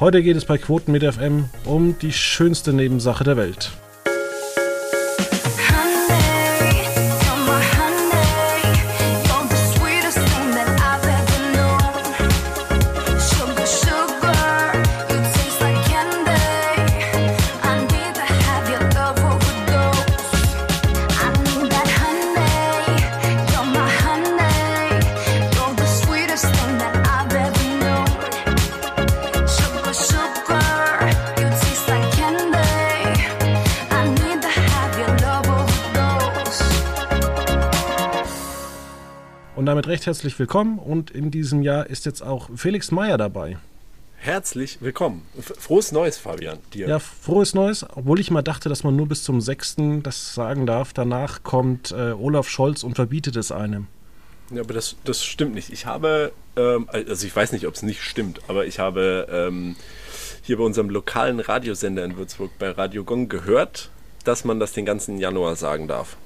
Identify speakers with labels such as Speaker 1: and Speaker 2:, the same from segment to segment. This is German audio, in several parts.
Speaker 1: Heute geht es bei Quoten mit FM um die schönste Nebensache der Welt. Recht herzlich willkommen und in diesem Jahr ist jetzt auch Felix Meyer dabei.
Speaker 2: Herzlich willkommen. Frohes Neues, Fabian.
Speaker 1: Dir. Ja, frohes Neues, obwohl ich mal dachte, dass man nur bis zum 6. das sagen darf. Danach kommt äh, Olaf Scholz und verbietet es einem.
Speaker 2: Ja, aber das, das stimmt nicht. Ich habe, ähm, also ich weiß nicht, ob es nicht stimmt, aber ich habe ähm, hier bei unserem lokalen Radiosender in Würzburg bei Radio Gong gehört, dass man das den ganzen Januar sagen darf.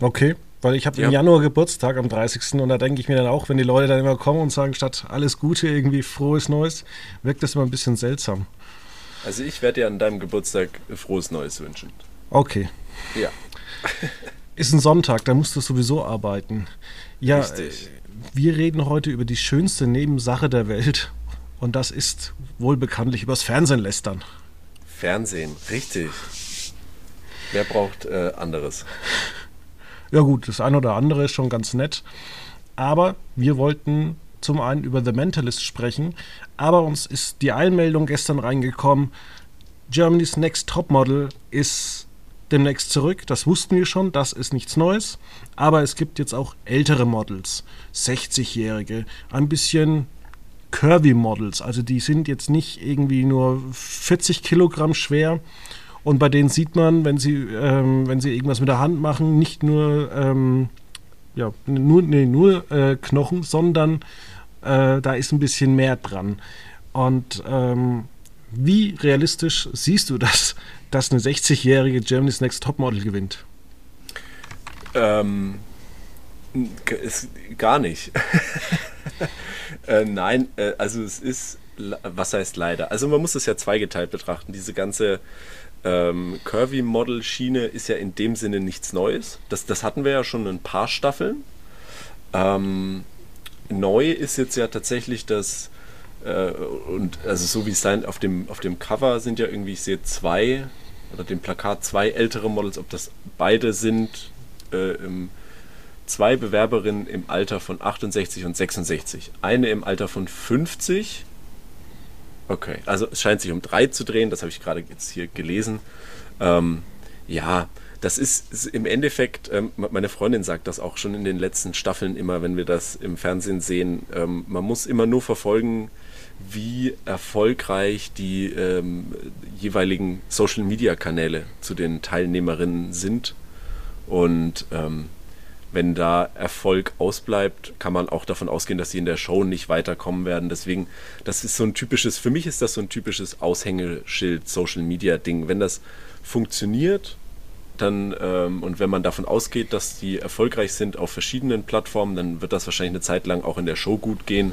Speaker 1: Okay. Weil ich habe ja. im Januar Geburtstag am 30. und da denke ich mir dann auch, wenn die Leute dann immer kommen und sagen, statt alles Gute irgendwie frohes Neues, wirkt das immer ein bisschen seltsam.
Speaker 2: Also ich werde dir an deinem Geburtstag frohes Neues wünschen.
Speaker 1: Okay.
Speaker 2: Ja.
Speaker 1: Ist ein Sonntag, da musst du sowieso arbeiten. Ja, Richtig. wir reden heute über die schönste Nebensache der Welt und das ist wohl bekanntlich übers Fernsehen lästern.
Speaker 2: Fernsehen, richtig. Wer braucht äh, anderes?
Speaker 1: Ja gut, das eine oder andere ist schon ganz nett. Aber wir wollten zum einen über The Mentalist sprechen, aber uns ist die Einmeldung gestern reingekommen, Germany's Next Topmodel ist demnächst zurück. Das wussten wir schon, das ist nichts Neues. Aber es gibt jetzt auch ältere Models, 60-Jährige, ein bisschen Curvy Models. Also die sind jetzt nicht irgendwie nur 40 Kilogramm schwer, und bei denen sieht man, wenn sie, ähm, wenn sie irgendwas mit der Hand machen, nicht nur, ähm, ja, nur, nee, nur äh, Knochen, sondern äh, da ist ein bisschen mehr dran. Und ähm, wie realistisch siehst du das, dass eine 60-jährige Germany's Next Topmodel gewinnt?
Speaker 2: Ähm, ist, gar nicht. äh, nein, äh, also es ist, was heißt leider? Also man muss es ja zweigeteilt betrachten. Diese ganze ähm, Curvy-Model-Schiene ist ja in dem Sinne nichts Neues. Das, das hatten wir ja schon ein paar Staffeln. Ähm, neu ist jetzt ja tatsächlich das, äh, und also so wie es sein, auf dem, auf dem Cover sind ja irgendwie, ich sehe zwei, oder dem Plakat zwei ältere Models, ob das beide sind, äh, im, zwei Bewerberinnen im Alter von 68 und 66. Eine im Alter von 50 Okay, also es scheint sich um drei zu drehen, das habe ich gerade jetzt hier gelesen. Ähm, ja, das ist, ist im Endeffekt, ähm, meine Freundin sagt das auch schon in den letzten Staffeln immer, wenn wir das im Fernsehen sehen, ähm, man muss immer nur verfolgen, wie erfolgreich die ähm, jeweiligen Social-Media-Kanäle zu den Teilnehmerinnen sind. Und ähm, wenn da Erfolg ausbleibt, kann man auch davon ausgehen, dass sie in der Show nicht weiterkommen werden. Deswegen, das ist so ein typisches, für mich ist das so ein typisches Aushängeschild, Social Media Ding. Wenn das funktioniert, dann ähm, und wenn man davon ausgeht, dass die erfolgreich sind auf verschiedenen Plattformen, dann wird das wahrscheinlich eine Zeit lang auch in der Show gut gehen.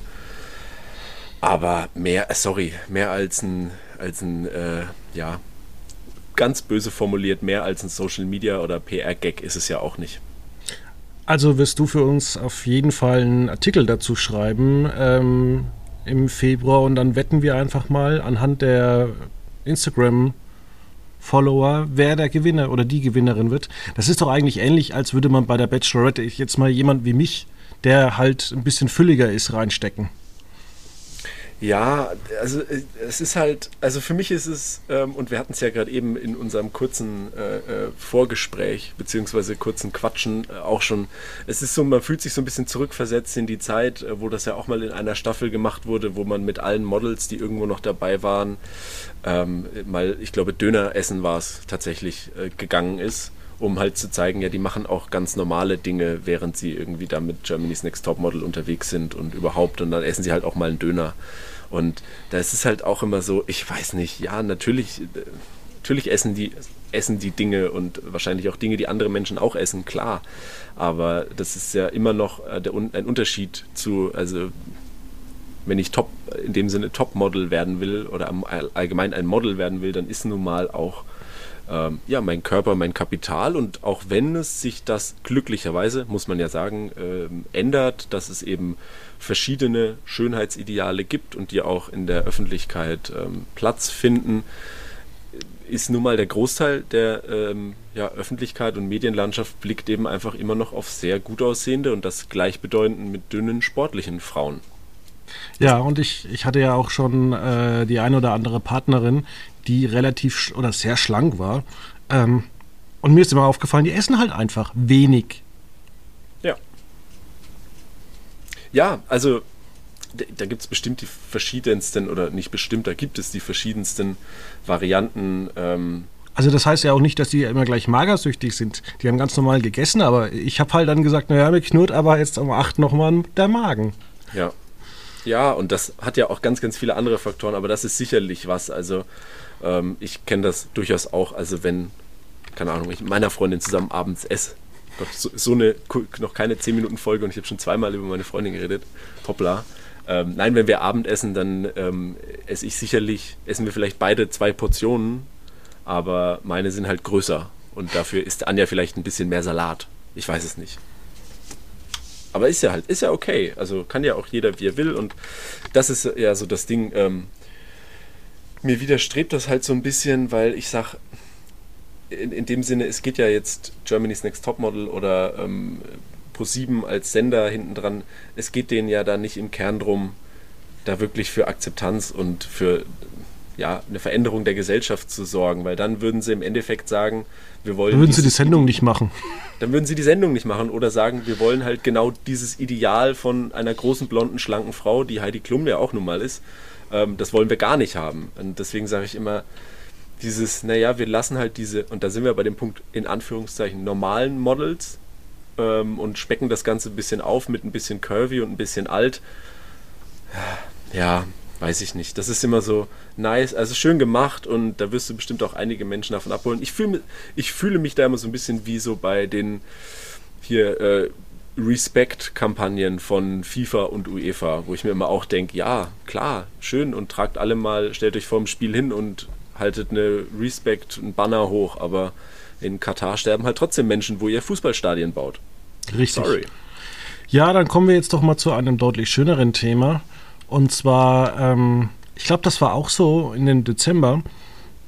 Speaker 2: Aber mehr, äh, sorry, mehr als ein, als ein, äh, ja, ganz böse formuliert, mehr als ein Social Media oder PR-Gag ist es ja auch nicht.
Speaker 1: Also wirst du für uns auf jeden Fall einen Artikel dazu schreiben ähm, im Februar und dann wetten wir einfach mal anhand der Instagram Follower, wer der Gewinner oder die Gewinnerin wird. Das ist doch eigentlich ähnlich, als würde man bei der Bachelorette jetzt mal jemand wie mich, der halt ein bisschen fülliger ist, reinstecken.
Speaker 2: Ja, also äh, es ist halt, also für mich ist es, ähm, und wir hatten es ja gerade eben in unserem kurzen äh, äh, Vorgespräch, beziehungsweise kurzen Quatschen äh, auch schon, es ist so, man fühlt sich so ein bisschen zurückversetzt in die Zeit, äh, wo das ja auch mal in einer Staffel gemacht wurde, wo man mit allen Models, die irgendwo noch dabei waren, ähm, mal, ich glaube, Döner essen war es tatsächlich, äh, gegangen ist um halt zu zeigen, ja, die machen auch ganz normale Dinge, während sie irgendwie da mit Germany's Next Topmodel unterwegs sind und überhaupt und dann essen sie halt auch mal einen Döner. Und da ist es halt auch immer so, ich weiß nicht, ja, natürlich, natürlich essen die, essen die Dinge und wahrscheinlich auch Dinge, die andere Menschen auch essen, klar. Aber das ist ja immer noch äh, der, ein Unterschied zu, also wenn ich Top, in dem Sinne Topmodel werden will oder allgemein ein Model werden will, dann ist nun mal auch ähm, ja, mein Körper, mein Kapital und auch wenn es sich das glücklicherweise, muss man ja sagen, ähm, ändert, dass es eben verschiedene Schönheitsideale gibt und die auch in der Öffentlichkeit ähm, Platz finden, ist nun mal der Großteil der ähm, ja, Öffentlichkeit und Medienlandschaft blickt eben einfach immer noch auf sehr gut aussehende und das gleichbedeutend mit dünnen sportlichen Frauen.
Speaker 1: Ja, und ich, ich hatte ja auch schon äh, die eine oder andere Partnerin, die relativ oder sehr schlank war. Ähm, und mir ist immer aufgefallen, die essen halt einfach wenig.
Speaker 2: Ja. Ja, also da gibt es bestimmt die verschiedensten, oder nicht bestimmt, da gibt es die verschiedensten Varianten. Ähm,
Speaker 1: also das heißt ja auch nicht, dass die immer gleich magersüchtig sind. Die haben ganz normal gegessen, aber ich habe halt dann gesagt, naja, mir knurrt aber jetzt um acht nochmal der Magen.
Speaker 2: Ja. Ja, und das hat ja auch ganz, ganz viele andere Faktoren, aber das ist sicherlich was. Also ähm, ich kenne das durchaus auch. Also wenn, keine Ahnung, ich mit meiner Freundin zusammen abends esse. Gott, so, so eine, noch keine 10 Minuten Folge und ich habe schon zweimal über meine Freundin geredet. Hoppla. Ähm, nein, wenn wir Abendessen, dann ähm, esse ich sicherlich, essen wir vielleicht beide zwei Portionen, aber meine sind halt größer. Und dafür isst Anja vielleicht ein bisschen mehr Salat. Ich weiß es nicht. Aber ist ja halt, ist ja okay. Also kann ja auch jeder, wie er will. Und das ist ja so das Ding. Ähm, mir widerstrebt das halt so ein bisschen, weil ich sag, in, in dem Sinne, es geht ja jetzt Germany's Next Topmodel oder ähm, Pro7 als Sender hinten dran. Es geht denen ja da nicht im Kern drum, da wirklich für Akzeptanz und für ja, eine Veränderung der Gesellschaft zu sorgen, weil dann würden sie im Endeffekt sagen, wir wollen.
Speaker 1: Dann würden sie die Sendung nicht machen.
Speaker 2: Dann würden sie die Sendung nicht machen oder sagen, wir wollen halt genau dieses Ideal von einer großen, blonden, schlanken Frau, die Heidi Klum ja auch nun mal ist, ähm, das wollen wir gar nicht haben. Und deswegen sage ich immer, dieses, naja, wir lassen halt diese, und da sind wir bei dem Punkt in Anführungszeichen normalen Models ähm, und specken das Ganze ein bisschen auf mit ein bisschen curvy und ein bisschen alt. Ja, weiß ich nicht. Das ist immer so nice, also schön gemacht und da wirst du bestimmt auch einige Menschen davon abholen. Ich fühle ich fühle mich da immer so ein bisschen wie so bei den hier äh, Respect-Kampagnen von FIFA und UEFA, wo ich mir immer auch denke, ja, klar, schön und tragt alle mal, stellt euch vor dem Spiel hin und haltet eine Respect, ein Banner hoch, aber in Katar sterben halt trotzdem Menschen, wo ihr Fußballstadien baut.
Speaker 1: Richtig. Sorry. Ja, dann kommen wir jetzt doch mal zu einem deutlich schöneren Thema. Und zwar, ähm, ich glaube, das war auch so in den Dezember.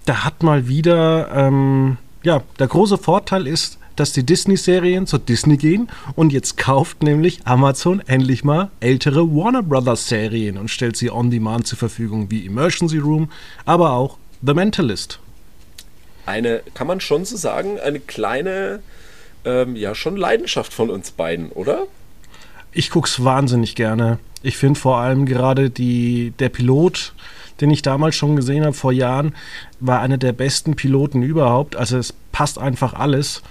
Speaker 1: Da hat mal wieder, ähm, ja, der große Vorteil ist, dass die Disney-Serien zu Disney gehen und jetzt kauft nämlich Amazon endlich mal ältere Warner Brothers-Serien und stellt sie on demand zur Verfügung, wie Emergency Room, aber auch The Mentalist.
Speaker 2: Eine, kann man schon so sagen, eine kleine, ähm, ja, schon Leidenschaft von uns beiden, oder?
Speaker 1: Ich guck's wahnsinnig gerne. Ich finde vor allem gerade die, der Pilot, den ich damals schon gesehen habe vor Jahren, war einer der besten Piloten überhaupt. Also es passt einfach alles.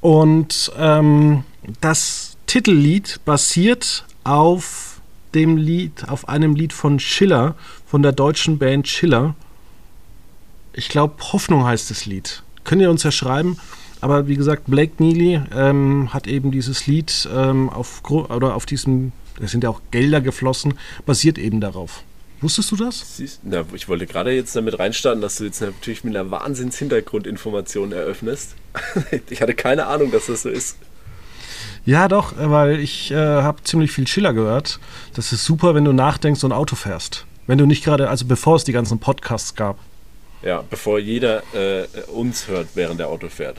Speaker 1: Und ähm, das Titellied basiert auf dem Lied, auf einem Lied von Schiller, von der deutschen Band Schiller. Ich glaube, Hoffnung heißt das Lied. Könnt ihr uns ja schreiben. Aber wie gesagt, Blake Neely ähm, hat eben dieses Lied ähm, auf, oder auf diesem da sind ja auch Gelder geflossen, basiert eben darauf. Wusstest du das?
Speaker 2: Siehst, na, ich wollte gerade jetzt damit reinstarten, dass du jetzt natürlich mit einer Wahnsinns-Hintergrundinformation eröffnest. ich hatte keine Ahnung, dass das so ist.
Speaker 1: Ja, doch, weil ich äh, habe ziemlich viel Schiller gehört. Das ist super, wenn du nachdenkst und Auto fährst. Wenn du nicht gerade, also bevor es die ganzen Podcasts gab.
Speaker 2: Ja, bevor jeder äh, uns hört, während der Auto fährt.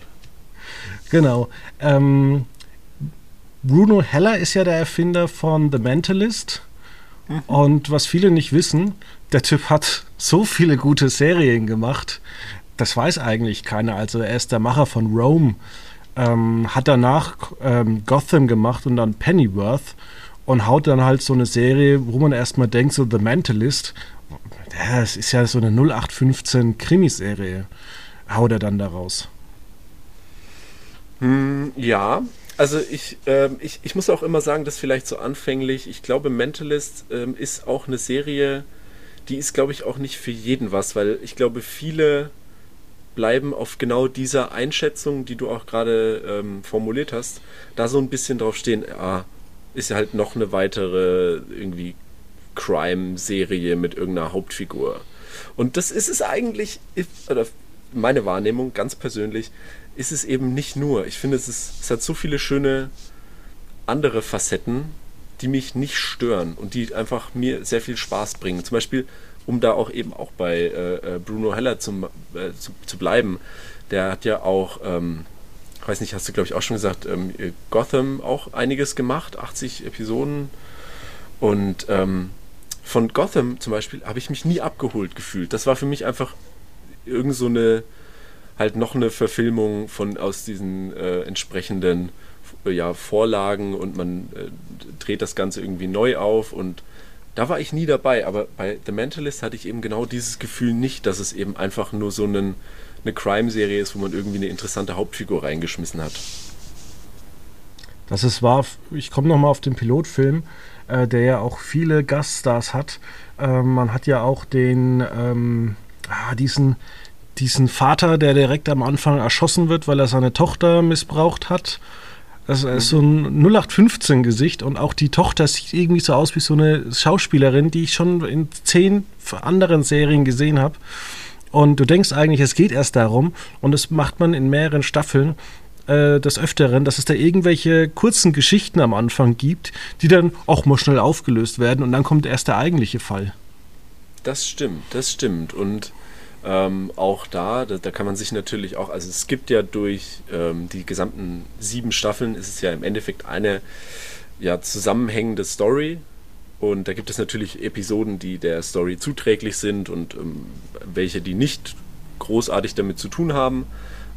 Speaker 1: Genau. Ähm, Bruno Heller ist ja der Erfinder von The Mentalist. Und was viele nicht wissen, der Typ hat so viele gute Serien gemacht. Das weiß eigentlich keiner. Also er ist der Macher von Rome. Ähm, hat danach ähm, Gotham gemacht und dann Pennyworth und haut dann halt so eine Serie, wo man erstmal denkt, so The Mentalist. Ja, es ist ja so eine 0815 Krimiserie. Haut er dann daraus.
Speaker 2: Hm, ja, also ich, ähm, ich, ich muss auch immer sagen, dass vielleicht so anfänglich, ich glaube, Mentalist ähm, ist auch eine Serie, die ist, glaube ich, auch nicht für jeden was, weil ich glaube, viele bleiben auf genau dieser Einschätzung, die du auch gerade ähm, formuliert hast, da so ein bisschen drauf stehen, ah, ist ja halt noch eine weitere irgendwie Crime-Serie mit irgendeiner Hauptfigur. Und das ist es eigentlich, oder meine Wahrnehmung ganz persönlich, ist es eben nicht nur. Ich finde, es, ist, es hat so viele schöne andere Facetten, die mich nicht stören und die einfach mir sehr viel Spaß bringen. Zum Beispiel, um da auch eben auch bei äh, äh Bruno Heller zum, äh, zu, zu, bleiben, der hat ja auch, ähm, weiß nicht, hast du glaube ich auch schon gesagt, ähm, Gotham auch einiges gemacht, 80 Episoden. Und ähm, von Gotham zum Beispiel habe ich mich nie abgeholt gefühlt. Das war für mich einfach irgend so eine, halt noch eine Verfilmung von aus diesen äh, entsprechenden ja, Vorlagen und man äh, dreht das Ganze irgendwie neu auf und da war ich nie dabei, aber bei The Mentalist hatte ich eben genau dieses Gefühl nicht, dass es eben einfach nur so einen, eine Crime-Serie ist, wo man irgendwie eine interessante Hauptfigur reingeschmissen hat.
Speaker 1: Das ist wahr. Ich komme nochmal auf den Pilotfilm, äh, der ja auch viele Gaststars hat. Äh, man hat ja auch den, ähm, ah, diesen, diesen Vater, der direkt am Anfang erschossen wird, weil er seine Tochter missbraucht hat. Das ist so ein 0815-Gesicht und auch die Tochter sieht irgendwie so aus wie so eine Schauspielerin, die ich schon in zehn anderen Serien gesehen habe. Und du denkst eigentlich, es geht erst darum, und das macht man in mehreren Staffeln äh, des Öfteren, dass es da irgendwelche kurzen Geschichten am Anfang gibt, die dann auch mal schnell aufgelöst werden und dann kommt erst der eigentliche Fall.
Speaker 2: Das stimmt, das stimmt. Und ähm, auch da, da, da, kann man sich natürlich auch, also es gibt ja durch ähm, die gesamten sieben Staffeln, ist es ja im Endeffekt eine ja, zusammenhängende Story. Und da gibt es natürlich Episoden, die der Story zuträglich sind und ähm, welche, die nicht großartig damit zu tun haben.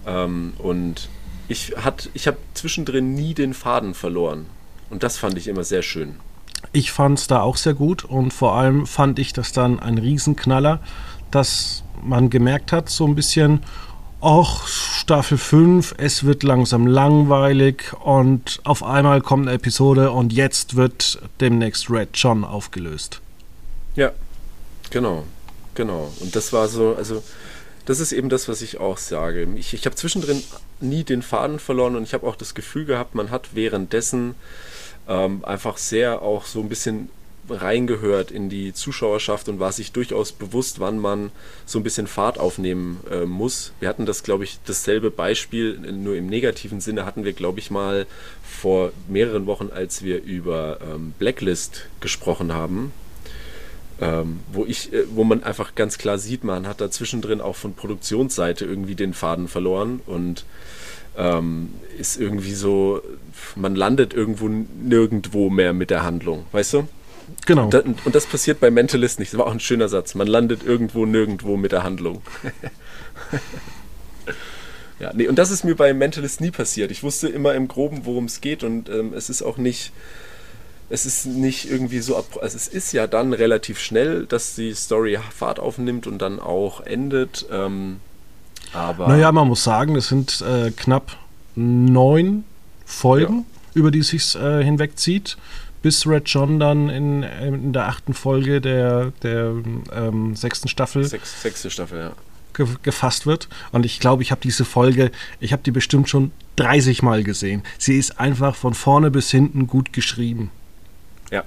Speaker 2: Ähm, und ich, ich habe zwischendrin nie den Faden verloren. Und das fand ich immer sehr schön.
Speaker 1: Ich fand es da auch sehr gut und vor allem fand ich das dann ein Riesenknaller, dass man gemerkt hat, so ein bisschen, ach, Staffel 5, es wird langsam langweilig und auf einmal kommt eine Episode und jetzt wird demnächst Red John aufgelöst.
Speaker 2: Ja, genau, genau. Und das war so, also das ist eben das, was ich auch sage. Ich, ich habe zwischendrin nie den Faden verloren und ich habe auch das Gefühl gehabt, man hat währenddessen ähm, einfach sehr auch so ein bisschen reingehört in die Zuschauerschaft und war sich durchaus bewusst, wann man so ein bisschen Fahrt aufnehmen äh, muss. Wir hatten das, glaube ich, dasselbe Beispiel, nur im negativen Sinne hatten wir, glaube ich, mal vor mehreren Wochen, als wir über ähm, Blacklist gesprochen haben. Ähm, wo ich, äh, wo man einfach ganz klar sieht, man hat da zwischendrin auch von Produktionsseite irgendwie den Faden verloren und ähm, ist irgendwie so, man landet irgendwo nirgendwo mehr mit der Handlung, weißt du?
Speaker 1: Genau.
Speaker 2: Und, und, das passiert bei Mentalist nicht. Das war auch ein schöner Satz. Man landet irgendwo, nirgendwo mit der Handlung. ja, nee, und das ist mir bei Mentalist nie passiert. Ich wusste immer im Groben, worum es geht und ähm, es ist auch nicht. Es ist nicht irgendwie so ab. Also es ist ja dann relativ schnell, dass die Story Fahrt aufnimmt und dann auch endet. Ähm, aber.
Speaker 1: Naja, man muss sagen, es sind äh, knapp neun Folgen, ja. über die es sich äh, hinwegzieht bis Red John dann in, in der achten Folge der, der ähm, sechsten Staffel.
Speaker 2: Sechs, sechste Staffel, ja.
Speaker 1: Ge gefasst wird. Und ich glaube, ich habe diese Folge, ich habe die bestimmt schon 30 Mal gesehen. Sie ist einfach von vorne bis hinten gut geschrieben.
Speaker 2: Ja.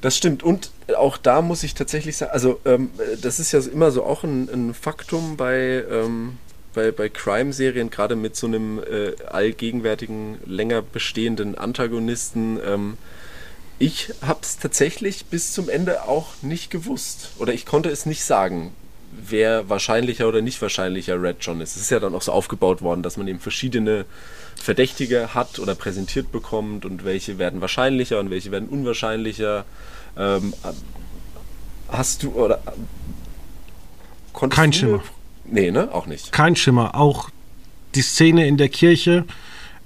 Speaker 2: Das stimmt. Und auch da muss ich tatsächlich sagen, also ähm, das ist ja immer so auch ein, ein Faktum bei, ähm, bei, bei Crime-Serien, gerade mit so einem äh, allgegenwärtigen, länger bestehenden Antagonisten, ähm, ich habe es tatsächlich bis zum Ende auch nicht gewusst. Oder ich konnte es nicht sagen, wer wahrscheinlicher oder nicht wahrscheinlicher Red John ist. Es ist ja dann auch so aufgebaut worden, dass man eben verschiedene Verdächtige hat oder präsentiert bekommt und welche werden wahrscheinlicher und welche werden unwahrscheinlicher. Ähm, hast du oder
Speaker 1: Kein Schimmer.
Speaker 2: Nee, ne? Auch nicht.
Speaker 1: Kein Schimmer. Auch die Szene in der Kirche,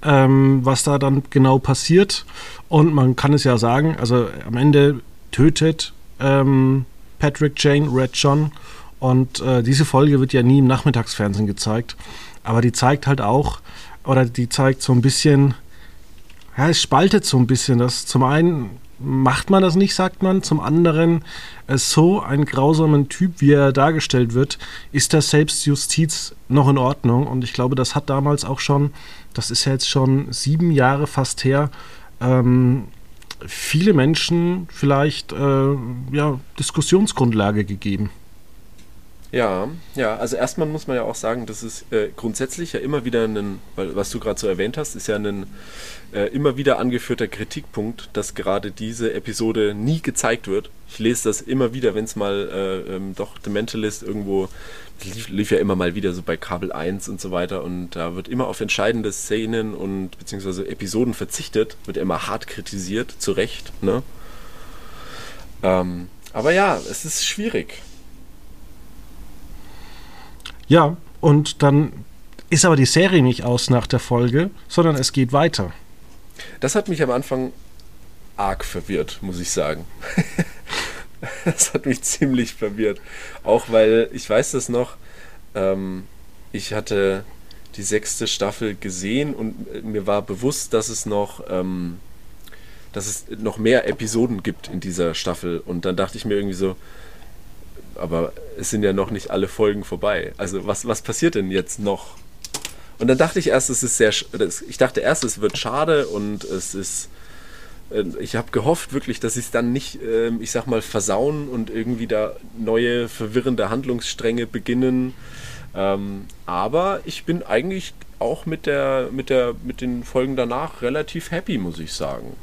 Speaker 1: ähm, was da dann genau passiert. Und man kann es ja sagen, also am Ende tötet ähm, Patrick Jane Red John. Und äh, diese Folge wird ja nie im Nachmittagsfernsehen gezeigt. Aber die zeigt halt auch, oder die zeigt so ein bisschen, ja, es spaltet so ein bisschen. Das zum einen macht man das nicht, sagt man. Zum anderen, äh, so ein grausamer Typ, wie er dargestellt wird, ist das Selbstjustiz noch in Ordnung. Und ich glaube, das hat damals auch schon, das ist ja jetzt schon sieben Jahre fast her, ähm, viele Menschen vielleicht äh, ja, Diskussionsgrundlage gegeben.
Speaker 2: Ja, ja, also erstmal muss man ja auch sagen, dass es äh, grundsätzlich ja immer wieder ein, weil was du gerade so erwähnt hast, ist ja ein äh, immer wieder angeführter Kritikpunkt, dass gerade diese Episode nie gezeigt wird. Ich lese das immer wieder, wenn es mal äh, ähm, doch The Mentalist irgendwo lief, lief, ja immer mal wieder so bei Kabel 1 und so weiter und da wird immer auf entscheidende Szenen und beziehungsweise Episoden verzichtet, wird immer hart kritisiert, zu Recht, ne? Ähm, aber ja, es ist schwierig.
Speaker 1: Ja, und dann ist aber die Serie nicht aus nach der Folge, sondern es geht weiter.
Speaker 2: Das hat mich am Anfang arg verwirrt, muss ich sagen. das hat mich ziemlich verwirrt. Auch weil, ich weiß das noch, ähm, ich hatte die sechste Staffel gesehen und mir war bewusst, dass es noch, ähm, dass es noch mehr Episoden gibt in dieser Staffel. Und dann dachte ich mir irgendwie so, aber es sind ja noch nicht alle Folgen vorbei. Also was, was passiert denn jetzt noch? Und dann dachte ich erst, es ist sehr, ich dachte erst, es wird schade und es ist, äh, ich habe gehofft wirklich, dass sie es dann nicht, ähm, ich sag mal, versauen und irgendwie da neue verwirrende Handlungsstränge beginnen. Ähm, aber ich bin eigentlich auch mit der, mit der, mit den Folgen danach relativ happy, muss ich sagen.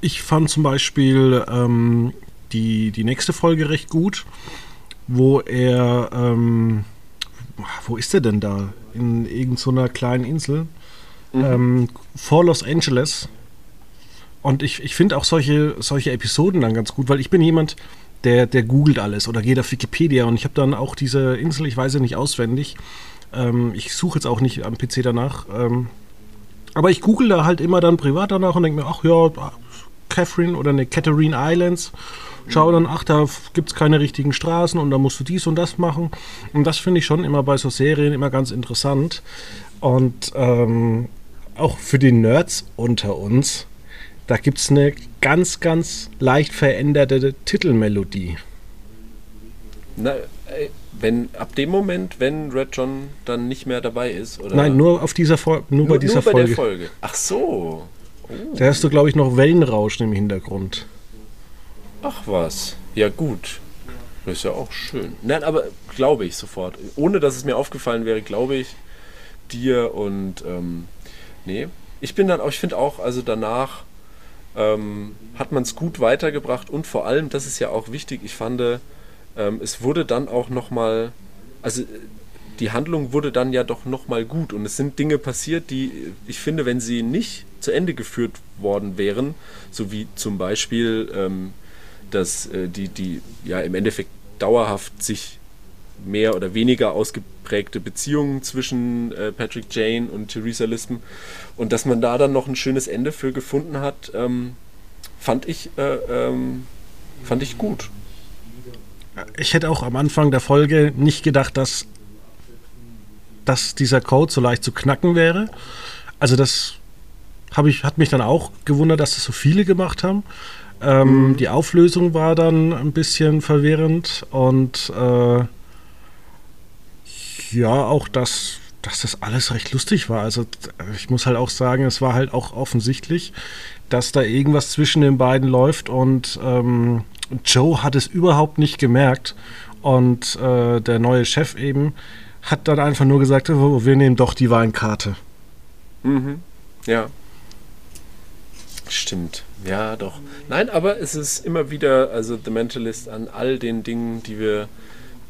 Speaker 1: Ich fand zum Beispiel ähm, die, die nächste Folge recht gut wo er, ähm, wo ist er denn da? In irgendeiner kleinen Insel mhm. ähm, vor Los Angeles. Und ich, ich finde auch solche, solche Episoden dann ganz gut, weil ich bin jemand, der, der googelt alles oder geht auf Wikipedia und ich habe dann auch diese Insel, ich weiß ja nicht auswendig. Ähm, ich suche jetzt auch nicht am PC danach. Ähm, aber ich google da halt immer dann privat danach und denke mir, ach ja, Catherine oder eine Catherine Islands schau dann, ach, da gibt es keine richtigen Straßen und da musst du dies und das machen. Und das finde ich schon immer bei so Serien immer ganz interessant. Und ähm, auch für die Nerds unter uns, da gibt es eine ganz, ganz leicht veränderte Titelmelodie.
Speaker 2: Na, wenn ab dem Moment, wenn Red John dann nicht mehr dabei ist, oder?
Speaker 1: Nein, nur auf dieser nur, nur bei dieser nur bei Folge. Der Folge.
Speaker 2: Ach so.
Speaker 1: Oh. Da hast du, glaube ich, noch Wellenrauschen im Hintergrund.
Speaker 2: Ach was. Ja, gut. Ist ja auch schön. Nein, aber glaube ich sofort. Ohne dass es mir aufgefallen wäre, glaube ich dir und ähm, nee. Ich bin dann auch, ich finde auch, also danach ähm, hat man es gut weitergebracht und vor allem, das ist ja auch wichtig, ich fand, ähm, es wurde dann auch nochmal, also die Handlung wurde dann ja doch nochmal gut und es sind Dinge passiert, die ich finde, wenn sie nicht zu Ende geführt worden wären, so wie zum Beispiel ähm, dass äh, die, die ja im Endeffekt dauerhaft sich mehr oder weniger ausgeprägte Beziehungen zwischen äh, Patrick Jane und Theresa Lispen und dass man da dann noch ein schönes Ende für gefunden hat, ähm, fand ich äh, ähm, fand ich gut.
Speaker 1: Ich hätte auch am Anfang der Folge nicht gedacht, dass, dass dieser Code so leicht zu knacken wäre. Also das ich, hat mich dann auch gewundert, dass das so viele gemacht haben. Ähm, mhm. Die Auflösung war dann ein bisschen verwirrend und äh, ja, auch das, dass das alles recht lustig war. Also ich muss halt auch sagen, es war halt auch offensichtlich, dass da irgendwas zwischen den beiden läuft und ähm, Joe hat es überhaupt nicht gemerkt und äh, der neue Chef eben hat dann einfach nur gesagt, oh, wir nehmen doch die Weinkarte.
Speaker 2: Mhm. Ja. Stimmt. Ja, doch. Nein, aber es ist immer wieder, also The Mentalist an all den Dingen, die wir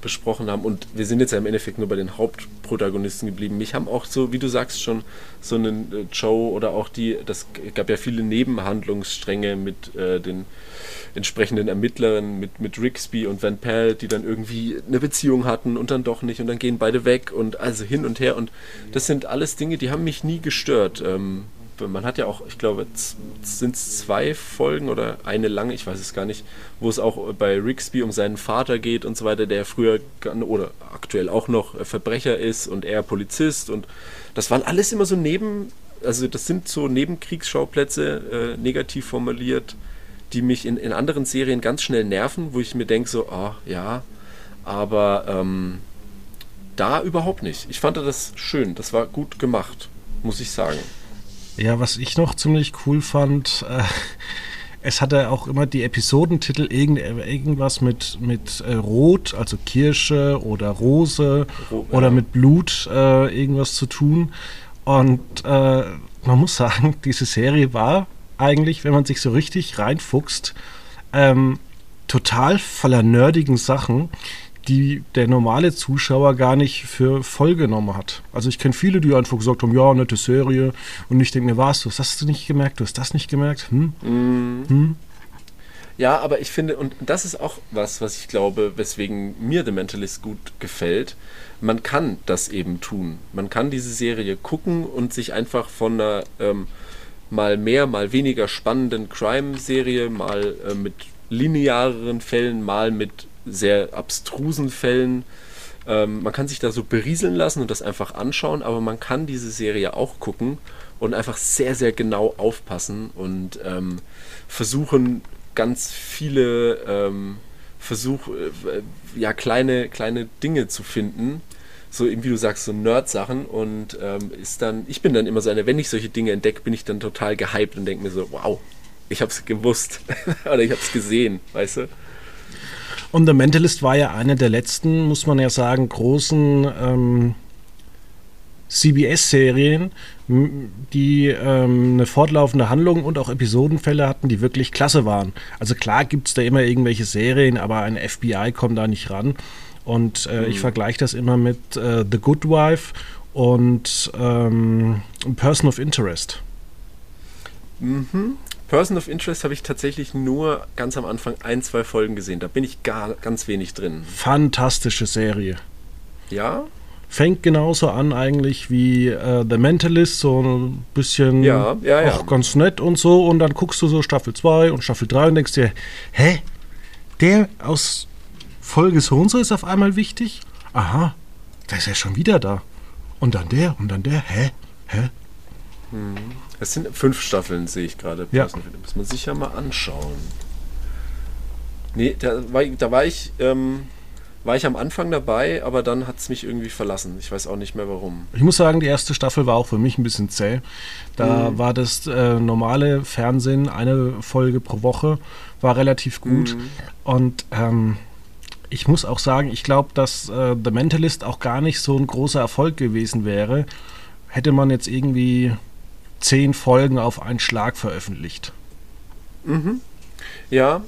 Speaker 2: besprochen haben. Und wir sind jetzt ja im Endeffekt nur bei den Hauptprotagonisten geblieben. Mich haben auch so, wie du sagst, schon so einen äh, Joe oder auch die, das gab ja viele Nebenhandlungsstränge mit äh, den entsprechenden Ermittlern, mit, mit Rixby und Van Pelt, die dann irgendwie eine Beziehung hatten und dann doch nicht und dann gehen beide weg und also hin und her. Und das sind alles Dinge, die haben mich nie gestört. Ähm, man hat ja auch, ich glaube, sind es zwei Folgen oder eine lange, ich weiß es gar nicht, wo es auch bei Rixby um seinen Vater geht und so weiter, der früher oder aktuell auch noch Verbrecher ist und er Polizist und das waren alles immer so neben, also das sind so Nebenkriegsschauplätze, äh, negativ formuliert, die mich in, in anderen Serien ganz schnell nerven, wo ich mir denke so, oh, ja, aber ähm, da überhaupt nicht. Ich fand das schön, das war gut gemacht, muss ich sagen.
Speaker 1: Ja, was ich noch ziemlich cool fand, äh, es hatte auch immer die Episodentitel irgend, irgendwas mit, mit äh, Rot, also Kirsche oder Rose Ro oder ja. mit Blut äh, irgendwas zu tun. Und äh, man muss sagen, diese Serie war eigentlich, wenn man sich so richtig reinfuchst, ähm, total voller nerdigen Sachen, die der normale Zuschauer gar nicht für voll genommen hat. Also ich kenne viele, die einfach gesagt haben, ja, nette Serie. Und ich denke mir, was, du hast das nicht gemerkt, du hast das nicht gemerkt? Hm? Mm.
Speaker 2: Hm? Ja, aber ich finde, und das ist auch was, was ich glaube, weswegen mir The Mentalist gut gefällt. Man kann das eben tun. Man kann diese Serie gucken und sich einfach von einer ähm, mal mehr, mal weniger spannenden Crime-Serie, mal äh, mit lineareren Fällen, mal mit sehr abstrusen Fällen. Ähm, man kann sich da so berieseln lassen und das einfach anschauen, aber man kann diese Serie auch gucken und einfach sehr, sehr genau aufpassen und ähm, versuchen, ganz viele ähm, Versuch, äh, ja, kleine, kleine Dinge zu finden. So eben wie du sagst, so Nerd-Sachen und ähm, ist dann, ich bin dann immer so eine, wenn ich solche Dinge entdecke, bin ich dann total gehypt und denke mir so, wow, ich hab's gewusst oder ich hab's gesehen, weißt du?
Speaker 1: Und The Mentalist war ja eine der letzten, muss man ja sagen, großen ähm, CBS-Serien, die ähm, eine fortlaufende Handlung und auch Episodenfälle hatten, die wirklich klasse waren. Also klar gibt es da immer irgendwelche Serien, aber ein FBI kommt da nicht ran. Und äh, mhm. ich vergleiche das immer mit äh, The Good Wife und ähm, Person of Interest.
Speaker 2: Mhm. Person of Interest habe ich tatsächlich nur ganz am Anfang ein, zwei Folgen gesehen. Da bin ich gar ganz wenig drin.
Speaker 1: Fantastische Serie.
Speaker 2: Ja?
Speaker 1: Fängt genauso an eigentlich wie äh, The Mentalist, so ein bisschen
Speaker 2: ja, ja, ja.
Speaker 1: auch ganz nett und so. Und dann guckst du so Staffel 2 und Staffel 3 und denkst dir, hä? Der aus Folge so und so ist auf einmal wichtig? Aha, der ist ja schon wieder da. Und dann der und dann der, hä? Hä?
Speaker 2: Hm. Es sind fünf Staffeln, sehe ich gerade.
Speaker 1: Ja.
Speaker 2: Muss man sich ja mal anschauen. Nee, da war, da war ich, ähm, war ich am Anfang dabei, aber dann hat es mich irgendwie verlassen. Ich weiß auch nicht mehr warum.
Speaker 1: Ich muss sagen, die erste Staffel war auch für mich ein bisschen zäh. Da mhm. war das äh, normale Fernsehen, eine Folge pro Woche, war relativ gut. Mhm. Und ähm, ich muss auch sagen, ich glaube, dass äh, The Mentalist auch gar nicht so ein großer Erfolg gewesen wäre, hätte man jetzt irgendwie zehn Folgen auf einen Schlag veröffentlicht.
Speaker 2: Mhm. Ja,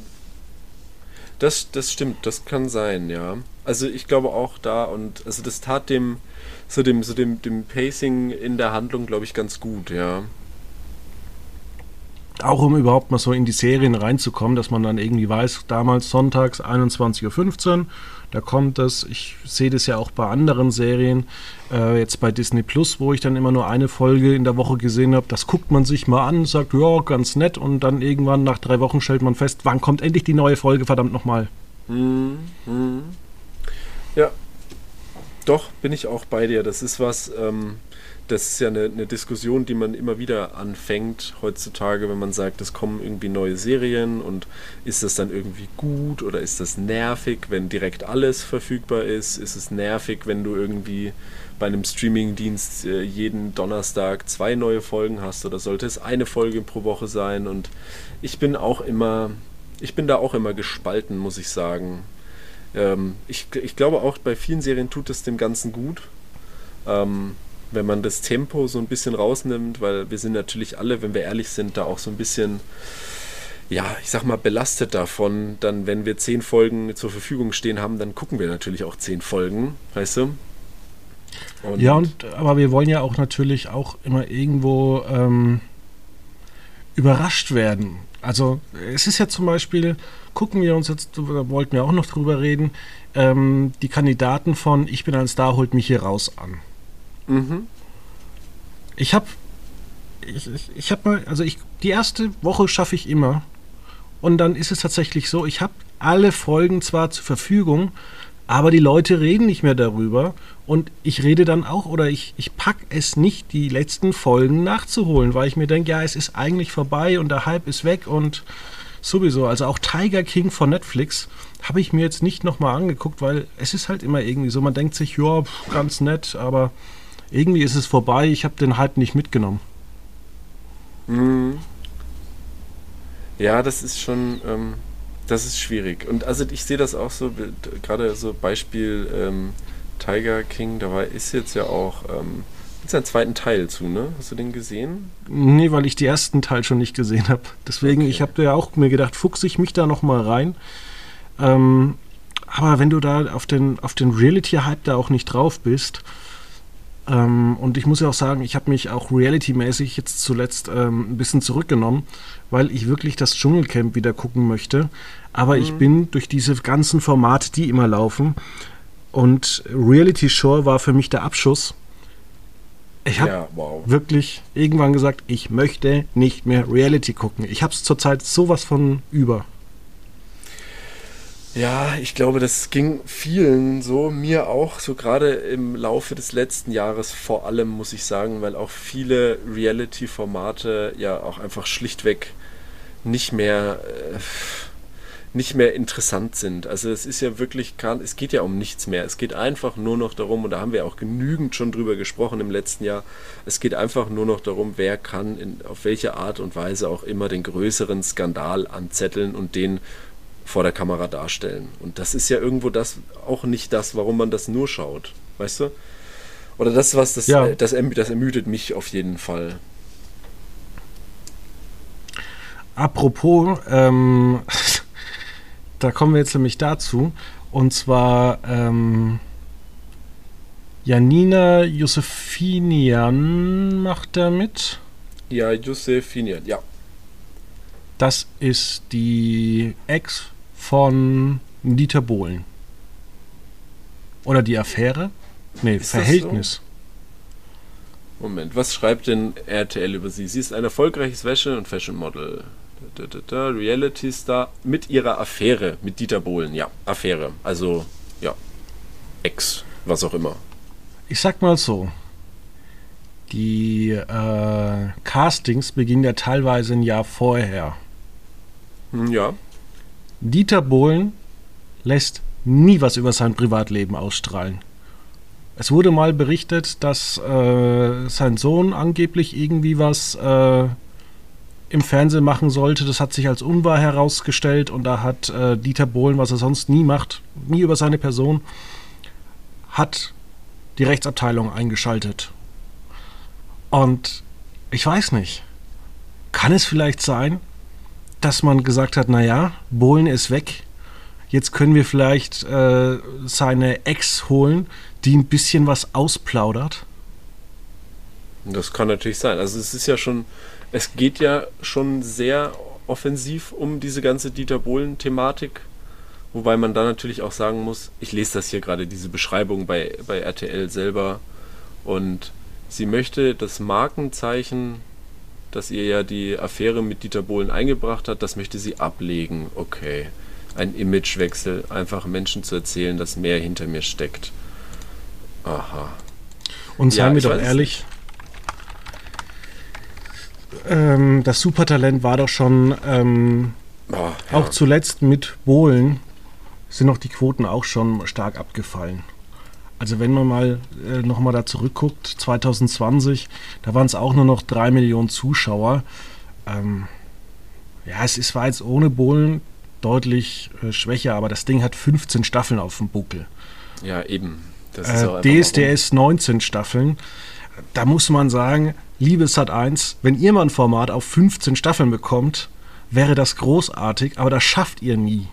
Speaker 2: das, das stimmt, das kann sein, ja. Also ich glaube auch da und also das tat dem so dem so dem, dem Pacing in der Handlung, glaube ich, ganz gut, ja.
Speaker 1: Auch um überhaupt mal so in die Serien reinzukommen, dass man dann irgendwie weiß, damals sonntags 21.15 Uhr, da kommt das. Ich sehe das ja auch bei anderen Serien, äh, jetzt bei Disney Plus, wo ich dann immer nur eine Folge in der Woche gesehen habe. Das guckt man sich mal an, sagt, ja, ganz nett. Und dann irgendwann nach drei Wochen stellt man fest, wann kommt endlich die neue Folge, verdammt nochmal.
Speaker 2: Mhm. Ja, doch, bin ich auch bei dir. Das ist was, ähm, das ist ja eine, eine, Diskussion, die man immer wieder anfängt heutzutage, wenn man sagt, es kommen irgendwie neue Serien und ist das dann irgendwie gut oder ist das nervig, wenn direkt alles verfügbar ist? Ist es nervig, wenn du irgendwie bei einem Streamingdienst äh, jeden Donnerstag zwei neue Folgen hast oder sollte es eine Folge pro Woche sein? Und ich bin auch immer, ich bin da auch immer gespalten, muss ich sagen. Ähm, ich, ich glaube auch bei vielen Serien tut es dem Ganzen gut. Ähm, wenn man das Tempo so ein bisschen rausnimmt, weil wir sind natürlich alle, wenn wir ehrlich sind, da auch so ein bisschen, ja, ich sag mal, belastet davon. Dann, wenn wir zehn Folgen zur Verfügung stehen haben, dann gucken wir natürlich auch zehn Folgen, weißt du?
Speaker 1: Und ja, und, aber wir wollen ja auch natürlich auch immer irgendwo ähm, überrascht werden. Also es ist ja zum Beispiel, gucken wir uns jetzt, da wollten wir auch noch drüber reden, ähm, die Kandidaten von Ich bin ein Star holt mich hier raus an. Mhm. Ich habe ich, ich, ich habe mal, also ich, die erste Woche schaffe ich immer. Und dann ist es tatsächlich so, ich habe alle Folgen zwar zur Verfügung, aber die Leute reden nicht mehr darüber. Und ich rede dann auch, oder ich, ich pack es nicht, die letzten Folgen nachzuholen, weil ich mir denke, ja, es ist eigentlich vorbei und der Hype ist weg und sowieso. Also auch Tiger King von Netflix habe ich mir jetzt nicht nochmal angeguckt, weil es ist halt immer irgendwie so, man denkt sich, ja, ganz nett, aber irgendwie ist es vorbei, ich habe den Hype nicht mitgenommen.
Speaker 2: Mhm. Ja, das ist schon, ähm, das ist schwierig. Und also ich sehe das auch so, gerade so Beispiel ähm, Tiger King, da war, ist jetzt ja auch ähm, gibt einen zweiten Teil zu, ne? Hast du den gesehen?
Speaker 1: Nee, weil ich den ersten Teil schon nicht gesehen habe. Deswegen, okay. ich habe ja auch mir gedacht, fuchse ich mich da noch mal rein. Ähm, aber wenn du da auf den, auf den Reality-Hype da auch nicht drauf bist, ähm, und ich muss ja auch sagen, ich habe mich auch reality-mäßig jetzt zuletzt ähm, ein bisschen zurückgenommen, weil ich wirklich das Dschungelcamp wieder gucken möchte. Aber mhm. ich bin durch diese ganzen Formate, die immer laufen, und Reality Shore war für mich der Abschuss. Ich habe ja, wow. wirklich irgendwann gesagt, ich möchte nicht mehr Reality gucken. Ich habe es zurzeit sowas von über.
Speaker 2: Ja, ich glaube, das ging vielen so, mir auch, so gerade im Laufe des letzten Jahres vor allem, muss ich sagen, weil auch viele Reality-Formate ja auch einfach schlichtweg nicht mehr, äh, nicht mehr interessant sind. Also es ist ja wirklich, es geht ja um nichts mehr. Es geht einfach nur noch darum, und da haben wir auch genügend schon drüber gesprochen im letzten Jahr, es geht einfach nur noch darum, wer kann in, auf welche Art und Weise auch immer den größeren Skandal anzetteln und den vor der Kamera darstellen. Und das ist ja irgendwo das auch nicht das, warum man das nur schaut. Weißt du? Oder das, was das, ja. das, das ermüdet mich auf jeden Fall.
Speaker 1: Apropos, ähm, da kommen wir jetzt nämlich dazu. Und zwar ähm, Janina Josefinian macht da mit.
Speaker 2: Ja, Josefinian, ja.
Speaker 1: Das ist die Ex von Dieter Bohlen. Oder die Affäre? Nee, ist Verhältnis.
Speaker 2: So? Moment, was schreibt denn RTL über sie? Sie ist ein erfolgreiches Wäsche- und Fashion-Model. Reality Star mit ihrer Affäre mit Dieter Bohlen. Ja, Affäre. Also, ja. Ex, was auch immer.
Speaker 1: Ich sag mal so. Die äh, Castings beginnen ja teilweise ein Jahr vorher.
Speaker 2: Hm, ja.
Speaker 1: Dieter Bohlen lässt nie was über sein Privatleben ausstrahlen. Es wurde mal berichtet, dass äh, sein Sohn angeblich irgendwie was äh, im Fernsehen machen sollte. Das hat sich als unwahr herausgestellt und da hat äh, Dieter Bohlen, was er sonst nie macht, nie über seine Person, hat die Rechtsabteilung eingeschaltet. Und ich weiß nicht, kann es vielleicht sein, dass man gesagt hat, naja, Bohlen ist weg. Jetzt können wir vielleicht äh, seine Ex holen, die ein bisschen was ausplaudert.
Speaker 2: Das kann natürlich sein. Also es ist ja schon, es geht ja schon sehr offensiv um diese ganze Dieter Bohlen-Thematik. Wobei man da natürlich auch sagen muss, ich lese das hier gerade, diese Beschreibung bei, bei RTL selber. Und sie möchte das Markenzeichen dass ihr ja die Affäre mit Dieter Bohlen eingebracht hat, das möchte sie ablegen. Okay. Ein Imagewechsel, einfach Menschen zu erzählen, dass mehr hinter mir steckt. Aha.
Speaker 1: Und seien ja, wir doch ehrlich, ähm, das Supertalent war doch schon ähm, oh, ja. auch zuletzt mit Bohlen sind noch die Quoten auch schon stark abgefallen. Also wenn man mal äh, nochmal da zurückguckt, 2020, da waren es auch nur noch drei Millionen Zuschauer. Ähm, ja, es ist, war jetzt ohne Bohlen deutlich äh, schwächer, aber das Ding hat 15 Staffeln auf dem Buckel.
Speaker 2: Ja, eben.
Speaker 1: Äh, DSDS 19 Staffeln. Da muss man sagen, liebe Sat 1, wenn ihr mal ein Format auf 15 Staffeln bekommt, wäre das großartig, aber das schafft ihr nie.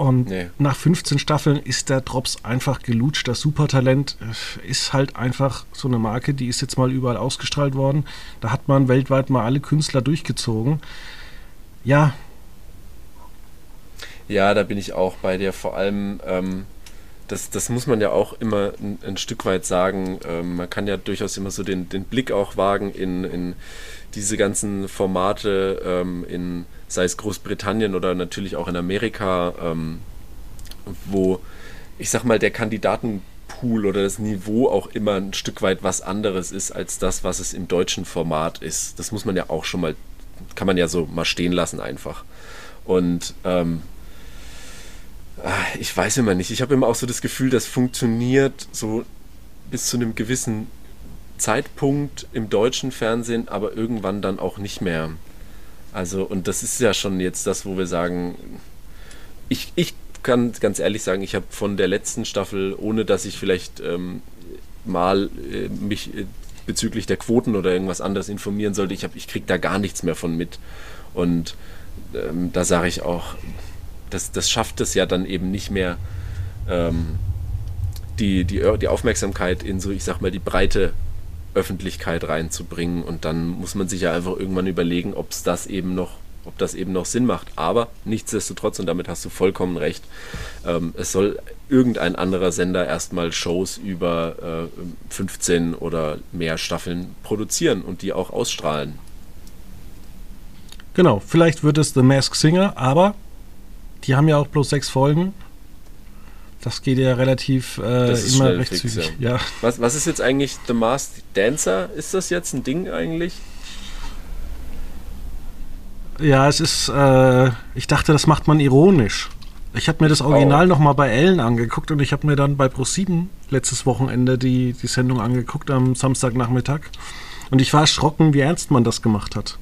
Speaker 1: Und nee. nach 15 Staffeln ist der Drops einfach gelutscht. Das Supertalent äh, ist halt einfach so eine Marke, die ist jetzt mal überall ausgestrahlt worden. Da hat man weltweit mal alle Künstler durchgezogen. Ja.
Speaker 2: Ja, da bin ich auch bei dir. Vor allem, ähm, das, das muss man ja auch immer ein, ein Stück weit sagen. Ähm, man kann ja durchaus immer so den, den Blick auch wagen in, in diese ganzen Formate, ähm, in sei es Großbritannien oder natürlich auch in Amerika, ähm, wo ich sag mal, der Kandidatenpool oder das Niveau auch immer ein Stück weit was anderes ist als das, was es im deutschen Format ist. Das muss man ja auch schon mal, kann man ja so mal stehen lassen einfach. Und ähm, ich weiß immer nicht. Ich habe immer auch so das Gefühl, das funktioniert so bis zu einem gewissen Zeitpunkt im deutschen Fernsehen, aber irgendwann dann auch nicht mehr. Also, und das ist ja schon jetzt das, wo wir sagen, ich, ich kann ganz ehrlich sagen, ich habe von der letzten Staffel, ohne dass ich vielleicht ähm, mal äh, mich äh, bezüglich der Quoten oder irgendwas anderes informieren sollte, ich, ich kriege da gar nichts mehr von mit. Und ähm, da sage ich auch, das, das schafft es ja dann eben nicht mehr, ähm, die, die, die Aufmerksamkeit in so, ich sag mal, die breite Öffentlichkeit reinzubringen. Und dann muss man sich ja einfach irgendwann überlegen, ob es das eben noch, ob das eben noch Sinn macht. Aber nichtsdestotrotz, und damit hast du vollkommen recht, ähm, es soll irgendein anderer Sender erstmal Shows über äh, 15 oder mehr Staffeln produzieren und die auch ausstrahlen.
Speaker 1: Genau, vielleicht wird es The Mask Singer, aber die haben ja auch bloß sechs Folgen. Das geht ja relativ äh, immer recht fix, zügig.
Speaker 2: Ja. ja. Was, was ist jetzt eigentlich The Masked Dancer? Ist das jetzt ein Ding eigentlich?
Speaker 1: Ja, es ist, äh, ich dachte, das macht man ironisch. Ich habe mir das Original oh. nochmal bei Ellen angeguckt und ich habe mir dann bei Pro7 letztes Wochenende die, die Sendung angeguckt am Samstagnachmittag. Und ich war erschrocken, wie ernst man das gemacht hat.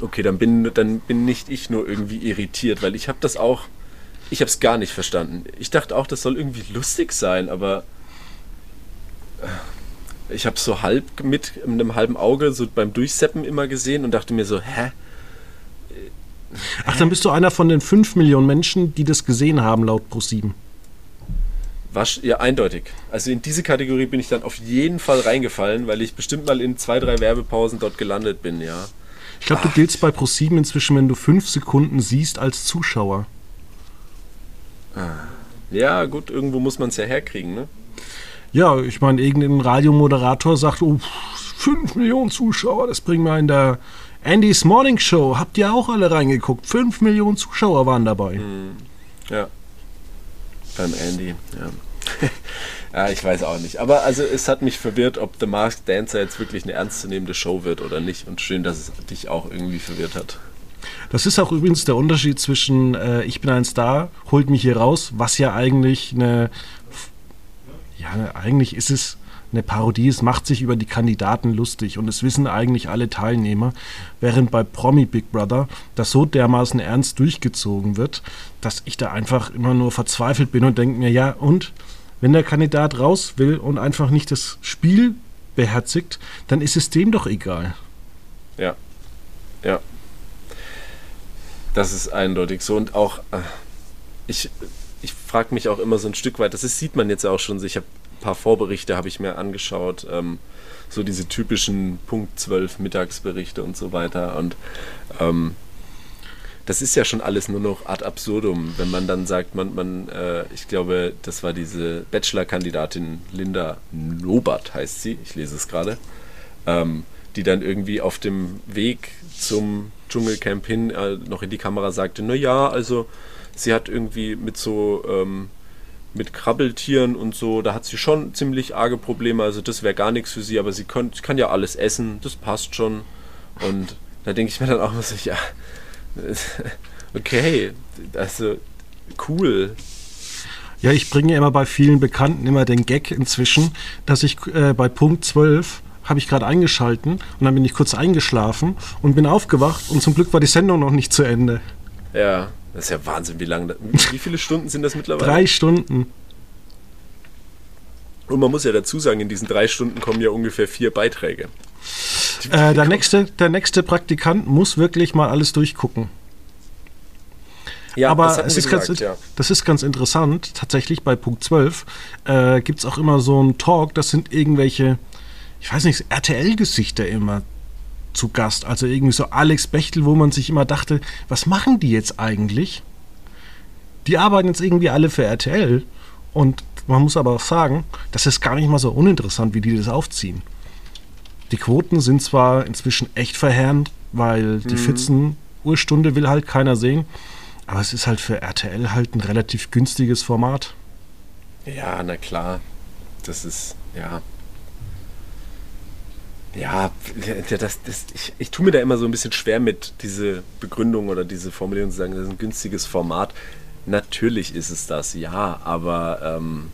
Speaker 2: Okay, dann bin, dann bin nicht ich nur irgendwie irritiert, weil ich habe das auch ich habe es gar nicht verstanden. Ich dachte auch, das soll irgendwie lustig sein, aber äh, ich habe so halb mit einem halben Auge so beim Durchseppen immer gesehen und dachte mir so, hä?
Speaker 1: Ach, dann bist du einer von den 5 Millionen Menschen, die das gesehen haben, laut Pro7.
Speaker 2: Ja, eindeutig. Also in diese Kategorie bin ich dann auf jeden Fall reingefallen, weil ich bestimmt mal in zwei, drei Werbepausen dort gelandet bin, ja.
Speaker 1: Ich glaube, du giltst bei Pro7 inzwischen, wenn du fünf Sekunden siehst, als Zuschauer.
Speaker 2: Ja, gut, irgendwo muss man es ja herkriegen, ne?
Speaker 1: Ja, ich meine, irgendein Radiomoderator sagt, oh, 5 Millionen Zuschauer, das bringen wir in der Andys Morning Show. Habt ihr auch alle reingeguckt? 5 Millionen Zuschauer waren dabei. Hm.
Speaker 2: Ja. Beim Andy, ja. Ja, ich weiß auch nicht. Aber also es hat mich verwirrt, ob The Masked Dancer jetzt wirklich eine ernstzunehmende Show wird oder nicht. Und schön, dass es dich auch irgendwie verwirrt hat.
Speaker 1: Das ist auch übrigens der Unterschied zwischen äh, Ich bin ein Star, holt mich hier raus, was ja eigentlich eine, ja, eigentlich ist es eine Parodie, es macht sich über die Kandidaten lustig und es wissen eigentlich alle Teilnehmer, während bei Promi Big Brother das so dermaßen ernst durchgezogen wird, dass ich da einfach immer nur verzweifelt bin und denke mir, ja, und wenn der Kandidat raus will und einfach nicht das Spiel beherzigt, dann ist es dem doch egal.
Speaker 2: Ja. Ja, das ist eindeutig so. Und auch, äh, ich, ich frage mich auch immer so ein Stück weit, das ist, sieht man jetzt auch schon, ich habe ein paar Vorberichte, habe ich mir angeschaut, ähm, so diese typischen Punkt 12 Mittagsberichte und so weiter. Und ähm, das ist ja schon alles nur noch ad absurdum, wenn man dann sagt, man, man äh, ich glaube, das war diese Bachelor-Kandidatin Linda Nobert, heißt sie, ich lese es gerade, ähm, die dann irgendwie auf dem Weg zum Dschungelcamp hin äh, noch in die Kamera sagte, naja, also sie hat irgendwie mit so ähm, mit Krabbeltieren und so, da hat sie schon ziemlich arge Probleme, also das wäre gar nichts für sie, aber sie kann, kann ja alles essen, das passt schon. Und da denke ich mir dann auch so, ja, okay, also cool.
Speaker 1: Ja, ich bringe immer bei vielen Bekannten immer den Gag inzwischen, dass ich äh, bei Punkt 12 habe ich gerade eingeschalten und dann bin ich kurz eingeschlafen und bin aufgewacht und zum Glück war die Sendung noch nicht zu Ende.
Speaker 2: Ja, das ist ja Wahnsinn, wie lange. Wie viele Stunden sind das mittlerweile?
Speaker 1: Drei Stunden.
Speaker 2: Und man muss ja dazu sagen, in diesen drei Stunden kommen ja ungefähr vier Beiträge.
Speaker 1: Äh, der, nächste, der nächste Praktikant muss wirklich mal alles durchgucken. Ja, aber das, ist gesagt, ganz, ja. das ist ganz interessant. Tatsächlich bei Punkt 12 äh, gibt es auch immer so einen Talk, das sind irgendwelche ich weiß nicht, RTL-Gesichter immer zu Gast. Also irgendwie so Alex Bechtel, wo man sich immer dachte, was machen die jetzt eigentlich? Die arbeiten jetzt irgendwie alle für RTL. Und man muss aber auch sagen, das ist gar nicht mal so uninteressant, wie die das aufziehen. Die Quoten sind zwar inzwischen echt verheerend, weil die mhm. 14 Uhr will halt keiner sehen, aber es ist halt für RTL halt ein relativ günstiges Format.
Speaker 2: Ja, na klar. Das ist, ja, ja, das, das, ich, ich tue mir da immer so ein bisschen schwer mit, diese Begründung oder diese Formulierung zu sagen, das ist ein günstiges Format. Natürlich ist es das, ja, aber ähm,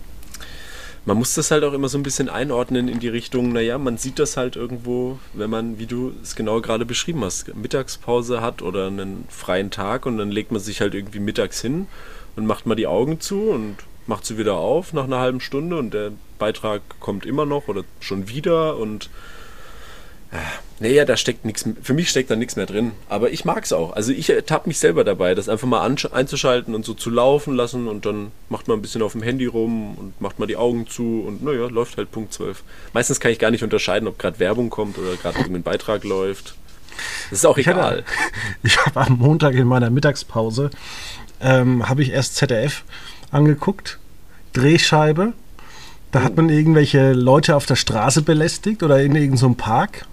Speaker 2: man muss das halt auch immer so ein bisschen einordnen in die Richtung, naja, man sieht das halt irgendwo, wenn man, wie du es genau gerade beschrieben hast, Mittagspause hat oder einen freien Tag und dann legt man sich halt irgendwie mittags hin und macht mal die Augen zu und macht sie wieder auf nach einer halben Stunde und der Beitrag kommt immer noch oder schon wieder und naja, da steckt nichts, für mich steckt da nichts mehr drin. Aber ich mag es auch. Also ich ertappe mich selber dabei, das einfach mal einzuschalten und so zu laufen lassen und dann macht man ein bisschen auf dem Handy rum und macht mal die Augen zu und naja, läuft halt Punkt 12. Meistens kann ich gar nicht unterscheiden, ob gerade Werbung kommt oder gerade irgendein Beitrag läuft. Das ist auch
Speaker 1: ich
Speaker 2: egal.
Speaker 1: Hatte, ich habe am Montag in meiner Mittagspause ähm, habe ich erst ZDF angeguckt, Drehscheibe. Da oh. hat man irgendwelche Leute auf der Straße belästigt oder in irgendeinem so Park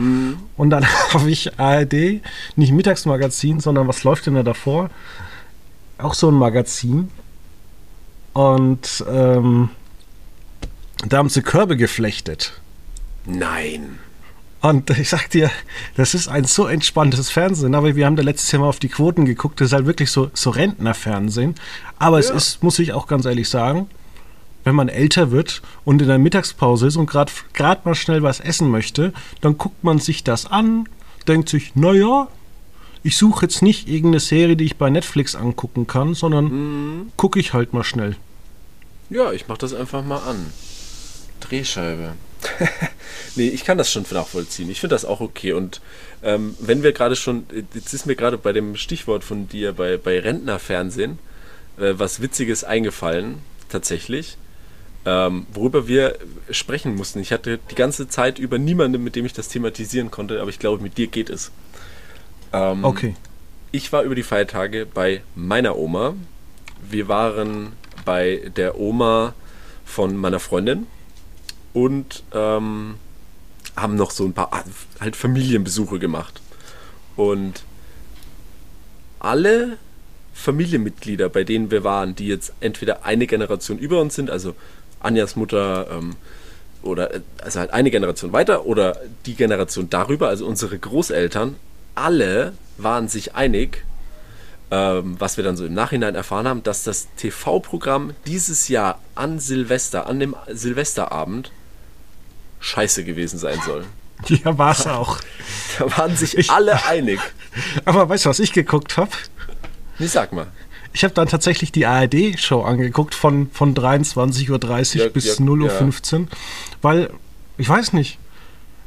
Speaker 1: Mhm. Und dann habe ich ARD, nicht Mittagsmagazin, sondern was läuft denn da davor? Auch so ein Magazin. Und ähm, da haben sie Körbe geflechtet.
Speaker 2: Nein.
Speaker 1: Und ich sag dir, das ist ein so entspanntes Fernsehen. Aber wir haben da letztes Jahr mal auf die Quoten geguckt. Das ist halt wirklich so, so Rentnerfernsehen. Aber ja. es ist, muss ich auch ganz ehrlich sagen, wenn man älter wird und in der Mittagspause ist und gerade mal schnell was essen möchte, dann guckt man sich das an, denkt sich, naja, ich suche jetzt nicht irgendeine Serie, die ich bei Netflix angucken kann, sondern mhm. gucke ich halt mal schnell.
Speaker 2: Ja, ich mache das einfach mal an. Drehscheibe. nee, ich kann das schon nachvollziehen. Ich finde das auch okay. Und ähm, wenn wir gerade schon, jetzt ist mir gerade bei dem Stichwort von dir bei, bei Rentnerfernsehen äh, was Witziges eingefallen, tatsächlich ähm, worüber wir sprechen mussten. Ich hatte die ganze Zeit über niemanden, mit dem ich das thematisieren konnte, aber ich glaube, mit dir geht es.
Speaker 1: Ähm, okay.
Speaker 2: Ich war über die Feiertage bei meiner Oma. Wir waren bei der Oma von meiner Freundin und ähm, haben noch so ein paar halt Familienbesuche gemacht. Und alle Familienmitglieder, bei denen wir waren, die jetzt entweder eine Generation über uns sind, also Anjas Mutter ähm, oder äh, also halt eine Generation weiter oder die Generation darüber, also unsere Großeltern, alle waren sich einig, ähm, was wir dann so im Nachhinein erfahren haben, dass das TV-Programm dieses Jahr an Silvester, an dem Silvesterabend, scheiße gewesen sein soll.
Speaker 1: Ja, war es auch.
Speaker 2: Da waren sich ich, alle einig.
Speaker 1: Aber weißt du, was ich geguckt habe?
Speaker 2: Nee, sag mal.
Speaker 1: Ich habe dann tatsächlich die ARD-Show angeguckt von, von 23.30 Uhr ja, bis ja, 0.15 Uhr, ja. weil, ich weiß nicht,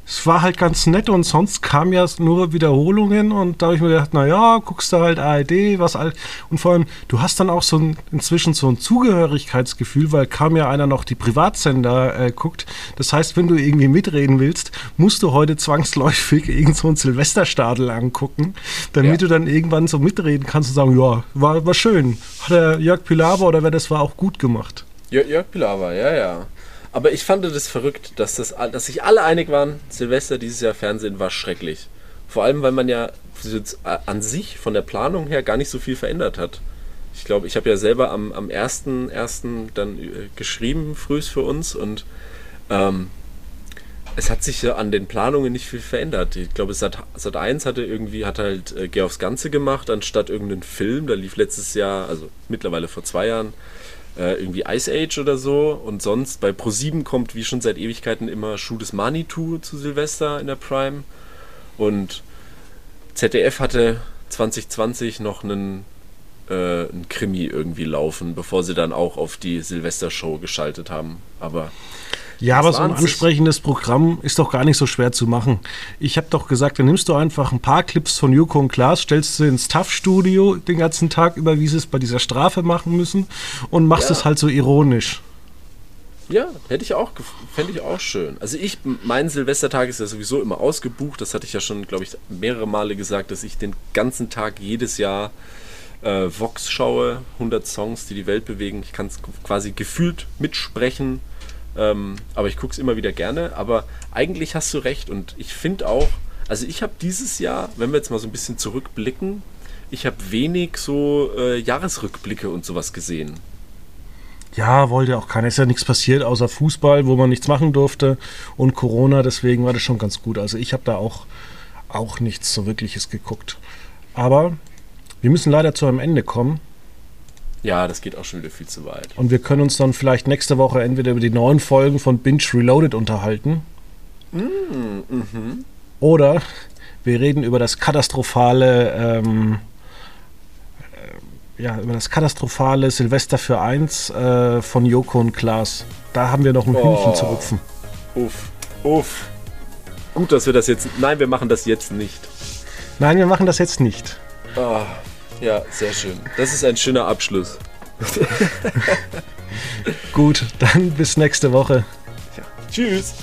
Speaker 1: es war halt ganz nett und sonst kam ja nur Wiederholungen und da habe ich mir gedacht, naja, guckst du halt ARD, was all und vor allem, du hast dann auch so ein, inzwischen so ein Zugehörigkeitsgefühl, weil kaum ja einer noch die Privatsender äh, guckt. Das heißt, wenn du irgendwie mitreden willst, musst du heute zwangsläufig irgend so ein Silvesterstadel angucken, damit ja. du dann irgendwann so mitreden kannst und sagen, ja, war, war schön. Hat der Jörg Pilawa oder wer das war auch gut gemacht.
Speaker 2: Jörg Pilawa, ja, ja. Aber ich fand das verrückt, dass, das, dass sich alle einig waren, Silvester dieses Jahr Fernsehen war schrecklich. Vor allem, weil man ja an sich von der Planung her gar nicht so viel verändert hat. Ich glaube, ich habe ja selber am, am 1.1. dann äh, geschrieben, frühs für uns und ähm, es hat sich ja an den Planungen nicht viel verändert. Ich glaube, Sat, Sat 1 hatte irgendwie, hat halt äh, Geh aufs Ganze gemacht, anstatt irgendeinen Film. Da lief letztes Jahr, also mittlerweile vor zwei Jahren, äh, irgendwie Ice Age oder so. Und sonst bei Pro7 kommt wie schon seit Ewigkeiten immer Schuh des Manitou zu Silvester in der Prime. Und ZDF hatte 2020 noch einen, äh, einen Krimi irgendwie laufen, bevor sie dann auch auf die Silvester-Show geschaltet haben. Aber
Speaker 1: ja, aber so ein ansprechendes Programm ist doch gar nicht so schwer zu machen. Ich habe doch gesagt, dann nimmst du einfach ein paar Clips von Joko und Klaas, stellst sie ins TAF-Studio den ganzen Tag über, wie sie es bei dieser Strafe machen müssen und machst ja. es halt so ironisch.
Speaker 2: Ja, hätte ich auch, fände ich auch schön. Also ich, mein Silvestertag ist ja sowieso immer ausgebucht. Das hatte ich ja schon, glaube ich, mehrere Male gesagt, dass ich den ganzen Tag jedes Jahr äh, Vox schaue. 100 Songs, die die Welt bewegen. Ich kann es quasi gefühlt mitsprechen ähm, aber ich gucke es immer wieder gerne. Aber eigentlich hast du recht. Und ich finde auch, also ich habe dieses Jahr, wenn wir jetzt mal so ein bisschen zurückblicken, ich habe wenig so äh, Jahresrückblicke und sowas gesehen.
Speaker 1: Ja, wollte auch keiner. Ist ja nichts passiert außer Fußball, wo man nichts machen durfte und Corona. Deswegen war das schon ganz gut. Also ich habe da auch, auch nichts so wirkliches geguckt. Aber wir müssen leider zu einem Ende kommen.
Speaker 2: Ja, das geht auch schon wieder viel zu weit.
Speaker 1: Und wir können uns dann vielleicht nächste Woche entweder über die neuen Folgen von Binge Reloaded unterhalten.
Speaker 2: Mhm.
Speaker 1: Oder wir reden über das katastrophale, ähm, äh, ja, über das katastrophale Silvester für eins äh, von Joko und Klaas. Da haben wir noch ein
Speaker 2: Oh.
Speaker 1: Hühnchen zu rupfen.
Speaker 2: Uff, uff. Gut, dass wir das jetzt. Nein, wir machen das jetzt nicht.
Speaker 1: Nein, wir machen das jetzt nicht.
Speaker 2: Ah, ja, sehr schön. Das ist ein schöner Abschluss.
Speaker 1: Gut, dann bis nächste Woche.
Speaker 2: Ja. Tschüss.